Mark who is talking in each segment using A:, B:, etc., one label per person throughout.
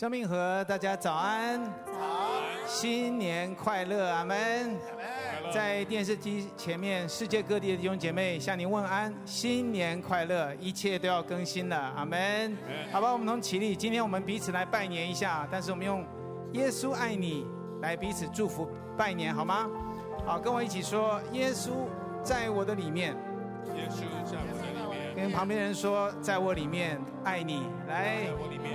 A: 生命和大家早安，
B: 早安，
A: 新年快乐，阿门。在电视机前面，世界各地的弟兄姐妹向您问安，新年快乐，一切都要更新了，阿门。好吧，我们同起立，今天我们彼此来拜年一下，但是我们用耶稣爱你来彼此祝福拜年，好吗？好，跟我一起说，耶稣在我的里面，
B: 耶稣在我的里面，
A: 跟旁边人说，在我里面爱你，来，
B: 在我里面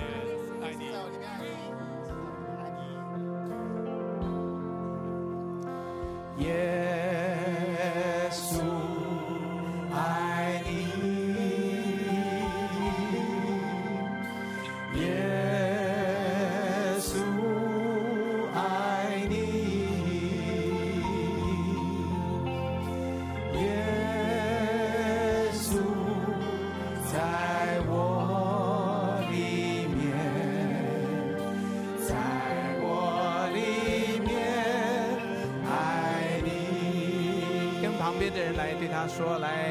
A: 他说：“来，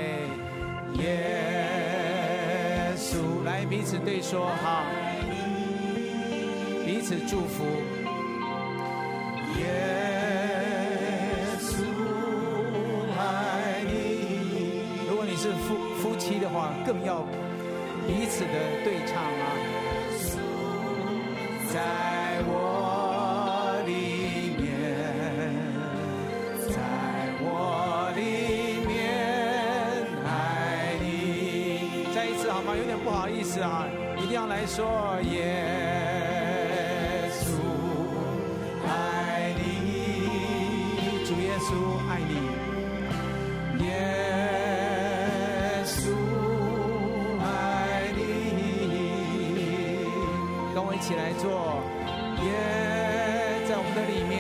A: 耶稣，来彼此对说好，彼此祝福。耶稣爱你。如果你是夫夫妻的话，更要彼此的对唱啊。在有点不好意思啊，一定要来说耶稣爱你，主耶稣爱你，耶稣爱你。跟我一起来做，耶，在我们的里面，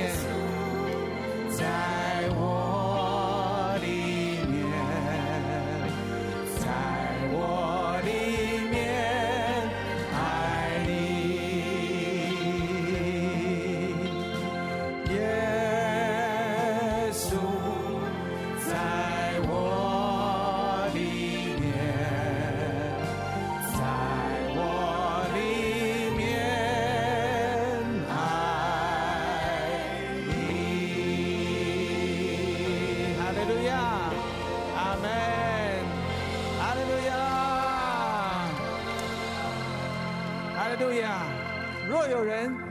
A: 在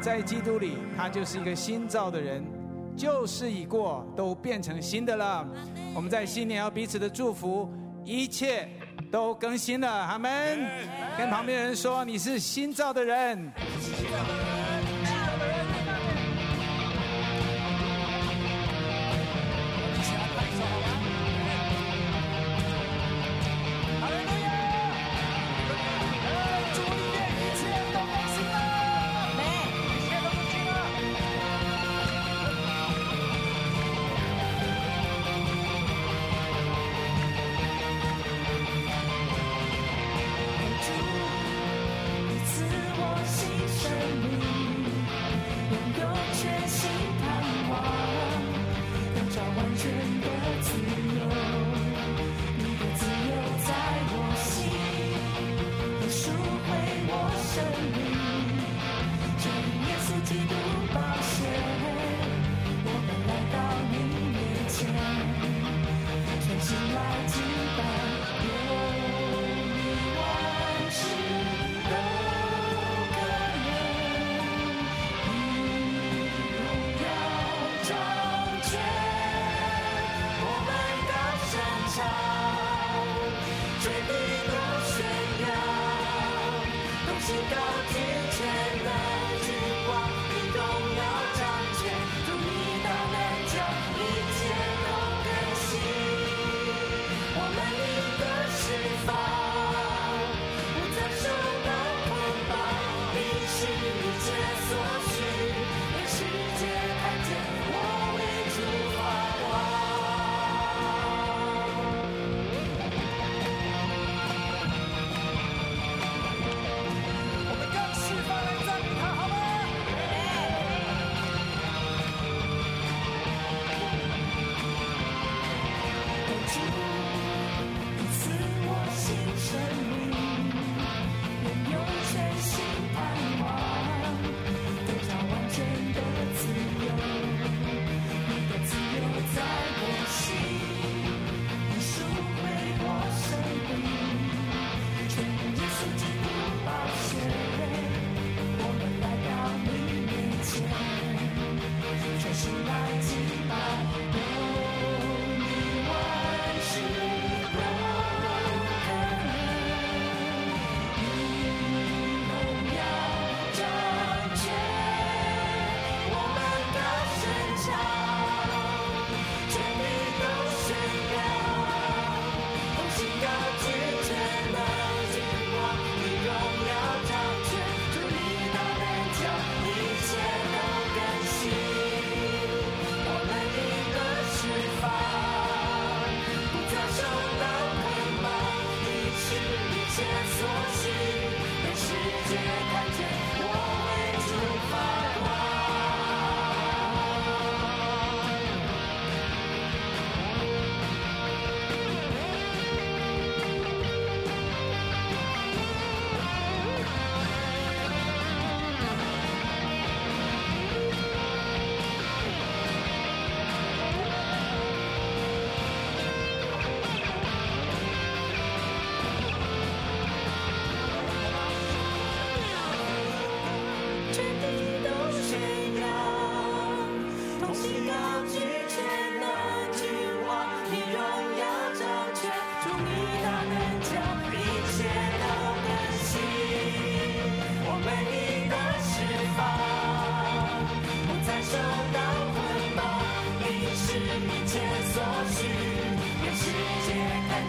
A: 在基督里，他就是一个新造的人，旧事已过，都变成新的了。我们在新年要彼此的祝福，一切都更新了，阿门。跟旁边人说，你是新造的人。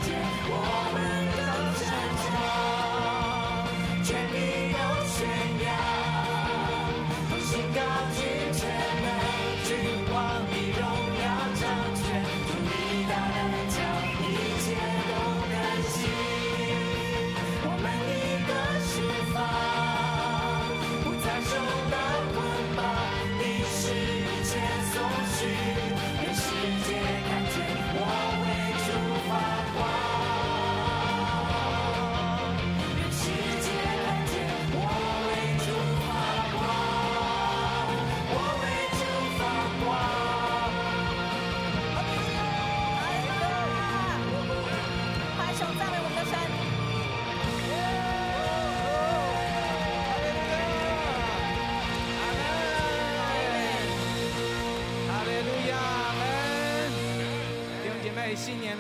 C: just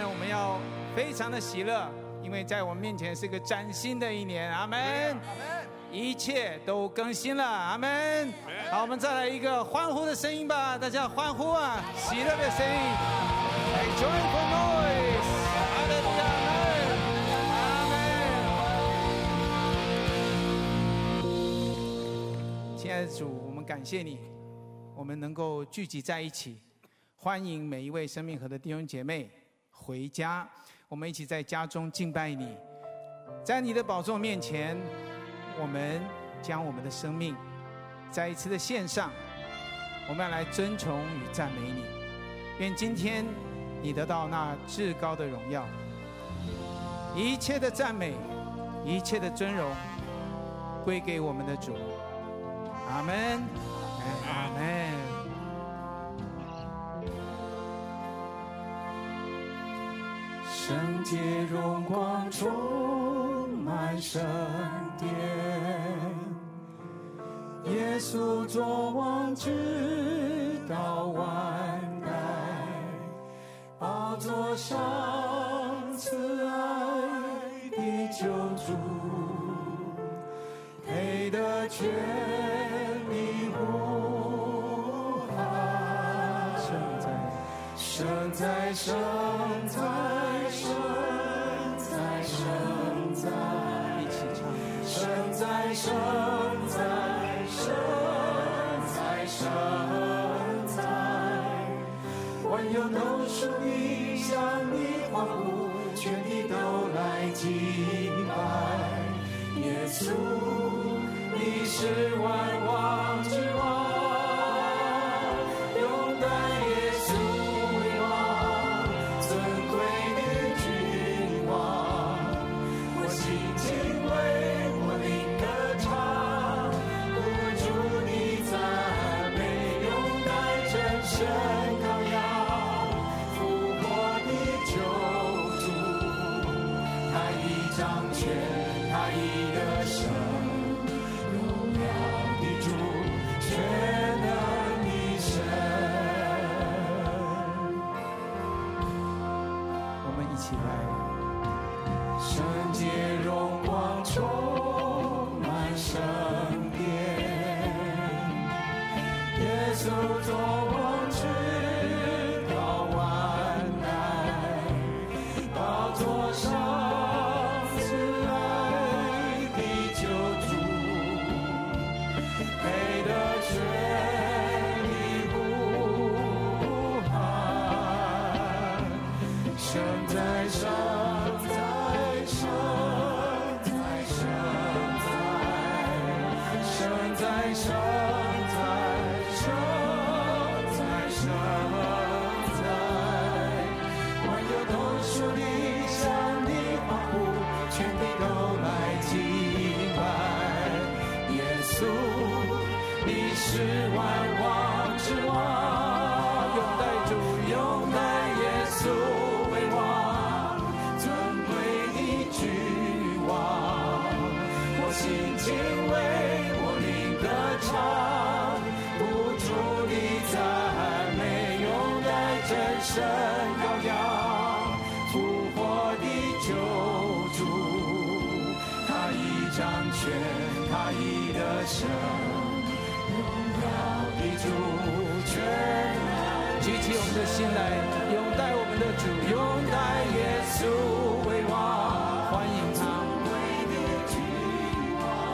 C: 呢，我们要非常的喜乐，因为在我们面前是个崭新的一年，阿门。一切都更新了，阿门。好，我们再来一个欢呼的声音吧，大家欢呼啊，喜乐的声音。路亚，阿门。亲爱的主，我们感谢你，我们能够聚集在一起，欢迎每一位生命河的弟兄姐妹回家。我们一起在家中敬拜你，在你的宝座面前，我们将我们的生命再一次的献上，我们要来尊崇与赞美你。愿今天你得到那至高的荣耀，一切的赞美，一切的尊荣，归给我们的主。阿门，阿门。
A: 圣洁荣光充满圣殿，耶稣作王直到万代，宝座上慈爱的救主，配得全生在生在生在生在，生在生在生在生在，万有都属你，向你欢呼，全地都来敬拜。耶稣，你是万王之王，永敢。心来拥戴
C: 我们
A: 的主，
C: 拥戴
A: 耶稣为王，欢迎他，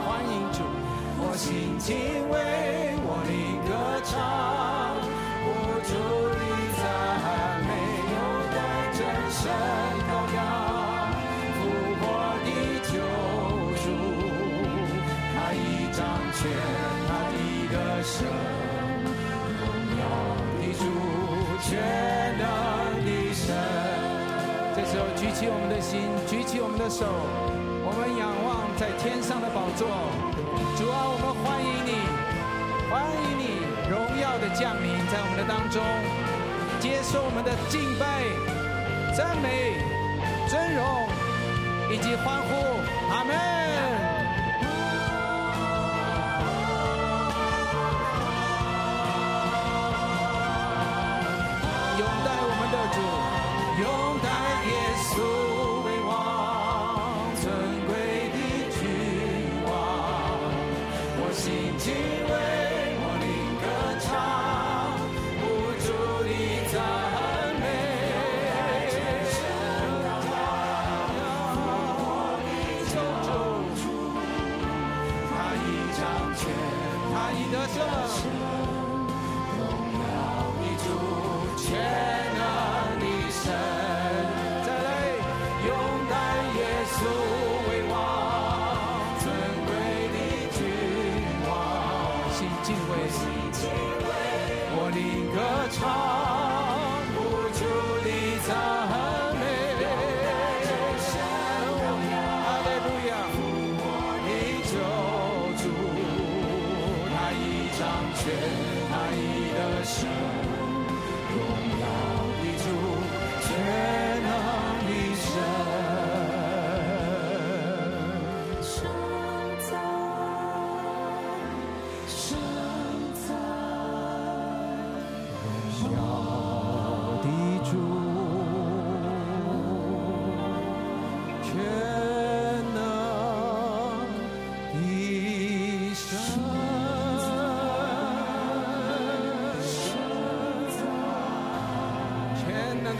A: 欢迎主，
C: 我心
A: 敬畏，我灵歌唱，我主你赞美，拥戴真神高扬。起我们的心，举起我们的手，我们仰望在天上的宝座。主啊，我们欢迎你，欢迎你荣耀的降临在我们的当中，接受我们的敬拜、赞美、尊荣以及欢呼。阿门。拥戴我们的主，拥戴耶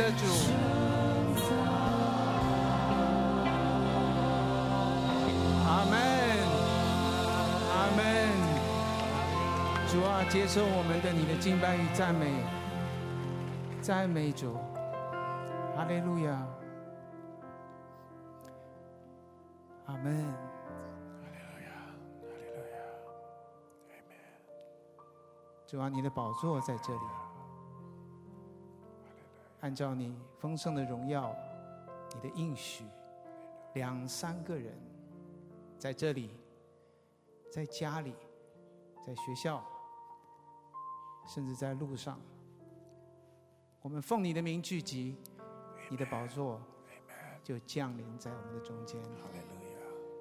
A: 的主，阿门，阿门。主啊，接受我们的你的敬拜与赞美，赞美主，哈利路亚，阿门。主啊，你的宝座在这里，按照你丰盛的荣耀，你的应许，两三个人在这里，在家里，在学校，甚至在路上，我们奉你的名聚集，你的宝座就降临在我们的中间。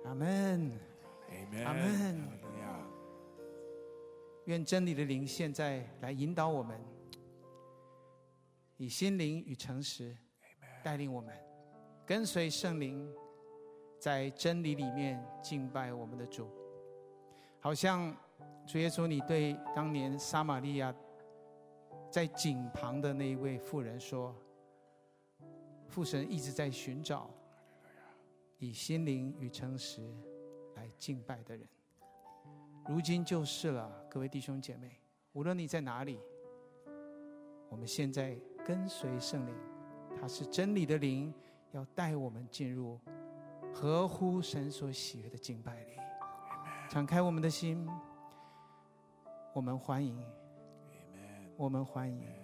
A: 阿门。阿门。愿真理的灵现在来引导我们，以心灵与诚实带领我们，跟随圣灵，在真理里面敬拜我们的主。好像主耶稣，你对当年撒玛利亚在井旁的那一位妇人说：“父神一直在寻找以心灵与诚实来敬拜的人。”如今就是了，各位弟兄姐妹，无论你在哪里，我们现在跟随圣灵，他是真理的灵，要带我们进入合乎神所喜悦的敬拜里。敞开我们的心，我们欢迎，我们欢迎。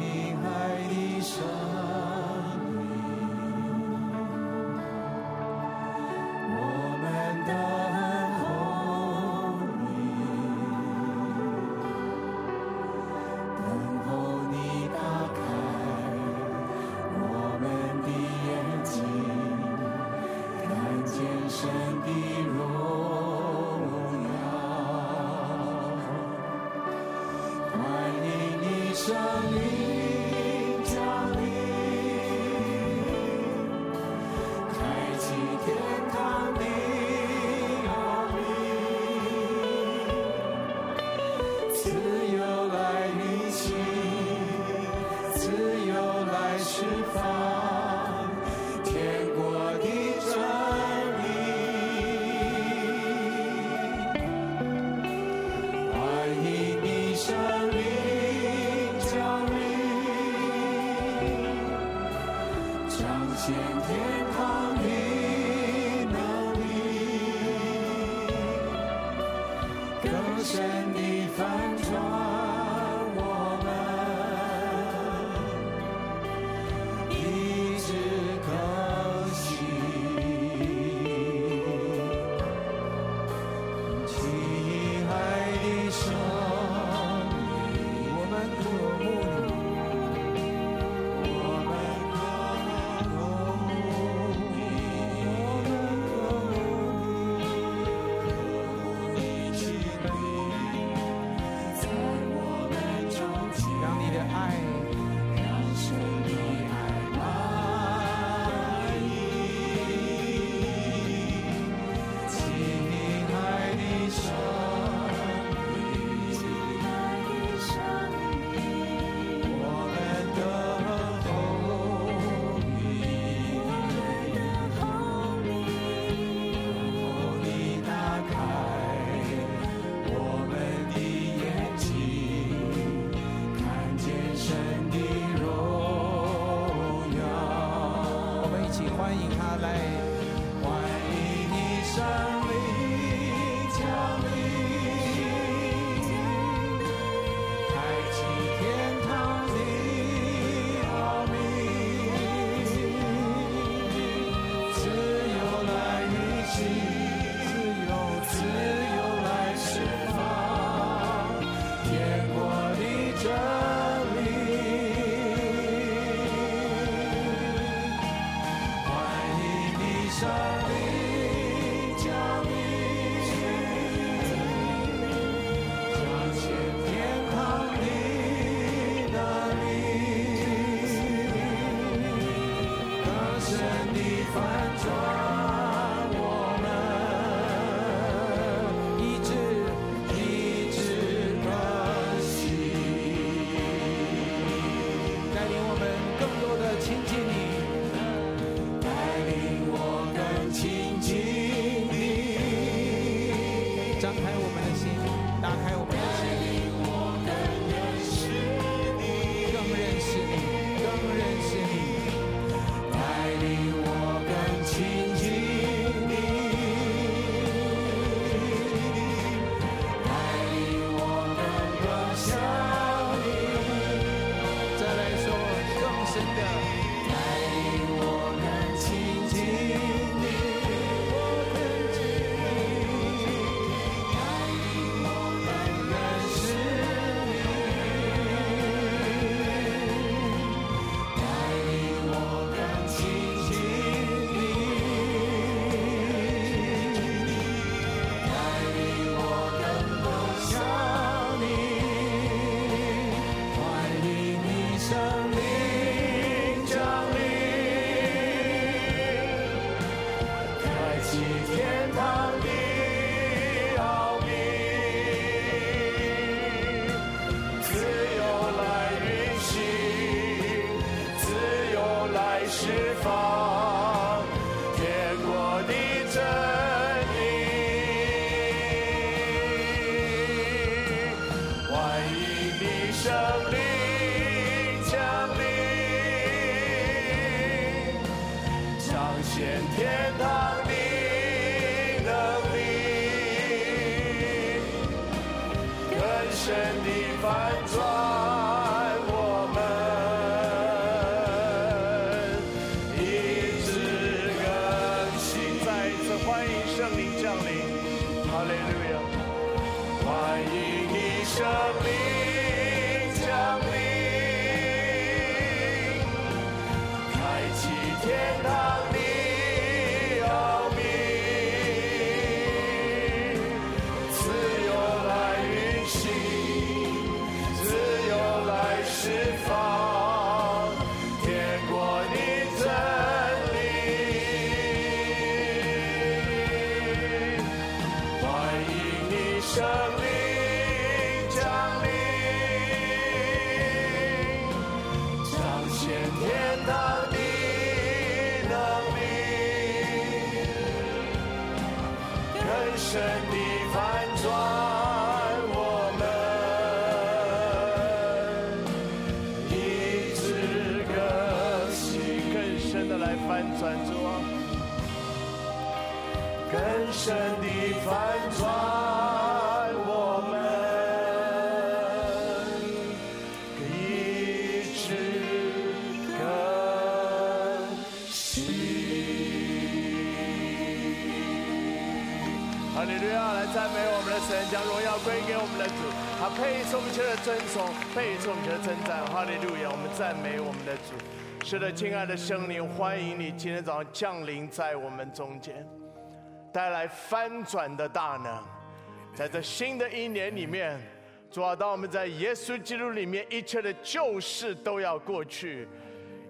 A: 亲爱的上
D: 天堂。更深地翻转我们，一直更，深
E: 的来
D: 翻将荣耀归给我们的主，他配受我们一切的尊崇，配受我们一切的称赞。哈利路亚！我们赞美我们的主。是的，亲爱的圣灵，欢迎你今天早上降临在我们中间，带来翻转的大能。在这新的一年里面，主啊，当我们在耶稣基督里面，一切的旧事都要过去，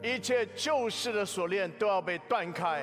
D: 一切旧事的锁链都要被断开。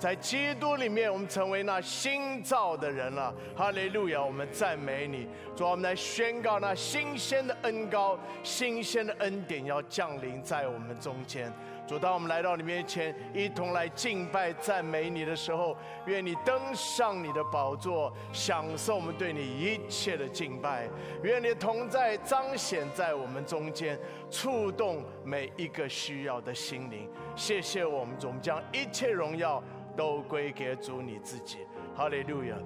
D: 在基督里面，我们成为那新造的人了。哈利路亚！我们赞美你，主，我们来宣告那新鲜的恩高、新鲜的恩典要降临在我们中间。主，当我们来到你面前，一同来敬拜、赞美你的时候，愿你登上你的宝座，享受我们对你一切的敬拜。愿你同在彰显在我们中间，触动每一个需要的心灵。谢谢我们主，我们将一切荣耀都归给主你自己。哈利路亚。